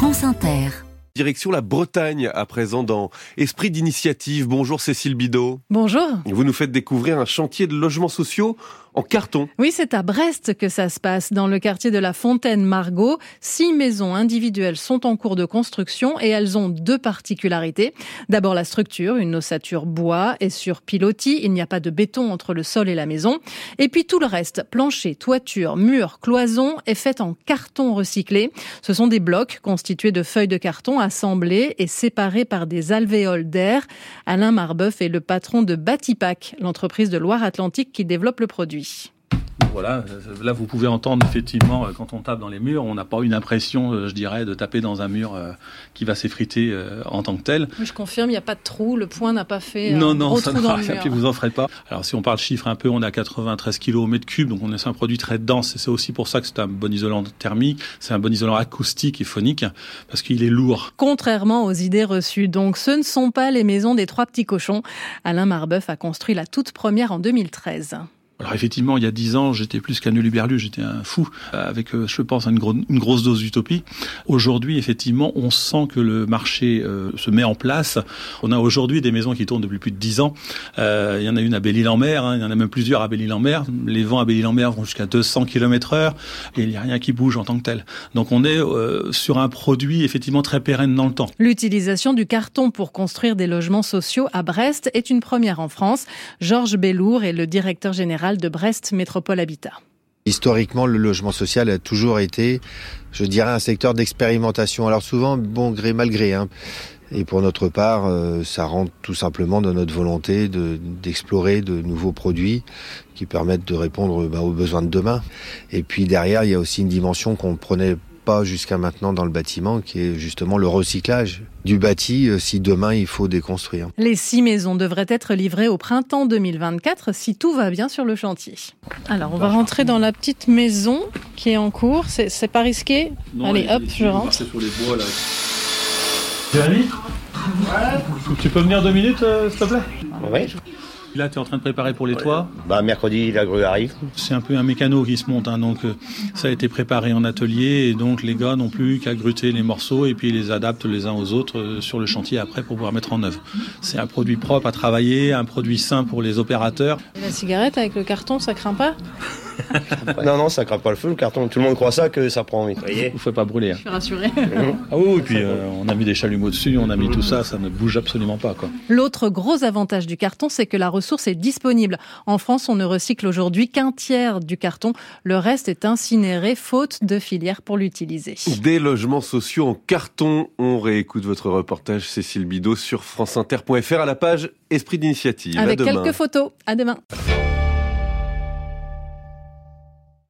France Inter. Direction la Bretagne à présent dans Esprit d'initiative. Bonjour Cécile Bidot. Bonjour. Vous nous faites découvrir un chantier de logements sociaux en carton. Oui, c'est à Brest que ça se passe, dans le quartier de la Fontaine-Margot. Six maisons individuelles sont en cours de construction et elles ont deux particularités. D'abord la structure, une ossature bois et sur pilotis. Il n'y a pas de béton entre le sol et la maison. Et puis tout le reste, plancher, toiture, murs, cloisons, est fait en carton recyclé. Ce sont des blocs constitués de feuilles de carton assemblées et séparés par des alvéoles d'air. Alain Marbeuf est le patron de Batipac, l'entreprise de Loire-Atlantique qui développe le produit. Voilà, là vous pouvez entendre effectivement euh, quand on tape dans les murs, on n'a pas une impression, euh, je dirais, de taper dans un mur euh, qui va s'effriter en tant que tel. Oui, je confirme, il n'y a pas de trou, le point n'a pas fait non, un non, gros ça trou ne dans fera le rien, mur. puis vous en ferez pas. Alors si on parle chiffre un peu, on est à 93 kg au mètre cube, donc on est un produit très dense et c'est aussi pour ça que c'est un bon isolant thermique, c'est un bon isolant acoustique et phonique parce qu'il est lourd. Contrairement aux idées reçues, donc ce ne sont pas les maisons des trois petits cochons. Alain Marbeuf a construit la toute première en 2013. Alors effectivement, il y a dix ans, j'étais plus qu'un uluberlu, j'étais un fou, euh, avec, euh, je pense, une, gro une grosse dose d'utopie. Aujourd'hui, effectivement, on sent que le marché euh, se met en place. On a aujourd'hui des maisons qui tournent depuis plus de dix ans. Il y en a une à Belle-Île-en-Mer, hein, il y en a même plusieurs à Belle-Île-en-Mer. Les vents à Belle-Île-en-Mer vont jusqu'à 200 km heure et il n'y a rien qui bouge en tant que tel. Donc on est sur un produit effectivement très pérenne dans le temps. L'utilisation du carton pour construire des logements sociaux à Brest est une première en France. Georges Bellour est le directeur général de Brest Métropole Habitat. Historiquement, le logement social a toujours été, je dirais, un secteur d'expérimentation. Alors souvent, bon gré mal gré. Hein. Et pour notre part, euh, ça rentre tout simplement dans notre volonté d'explorer de, nouveaux produits qui permettent de répondre bah, aux besoins de demain. Et puis derrière, il y a aussi une dimension qu'on prenait pas jusqu'à maintenant dans le bâtiment, qui est justement le recyclage du bâti euh, si demain il faut déconstruire. Les six maisons devraient être livrées au printemps 2024 si tout va bien sur le chantier. Alors on va rentrer dans la petite maison qui est en cours. C'est pas risqué Allez hop, je rentre. Sur les bois, là. Jérémy Tu peux venir deux minutes, euh, s'il te plaît Oui. Là, tu es en train de préparer pour les toits. Bah, mercredi, la grue arrive. C'est un peu un mécano qui se monte, hein, donc euh, ça a été préparé en atelier et donc les gars n'ont plus qu'à gruter les morceaux et puis ils les adaptent les uns aux autres euh, sur le chantier après pour pouvoir mettre en œuvre. C'est un produit propre à travailler, un produit sain pour les opérateurs. Et la cigarette avec le carton, ça craint pas? Non, non, ça crape pas le feu, le carton. Tout le monde croit ça que ça prend vite. Vous voyez Vous ne pas brûler. Hein. Je suis rassurée. Ah oui, et puis euh, on a mis des chalumeaux dessus, on a mis tout ça, ça ne bouge absolument pas. quoi. L'autre gros avantage du carton, c'est que la ressource est disponible. En France, on ne recycle aujourd'hui qu'un tiers du carton. Le reste est incinéré faute de filière pour l'utiliser. Des logements sociaux en carton. On réécoute votre reportage Cécile Bidot sur franceinter.fr à la page Esprit d'initiative. À Avec demain. quelques photos. À demain.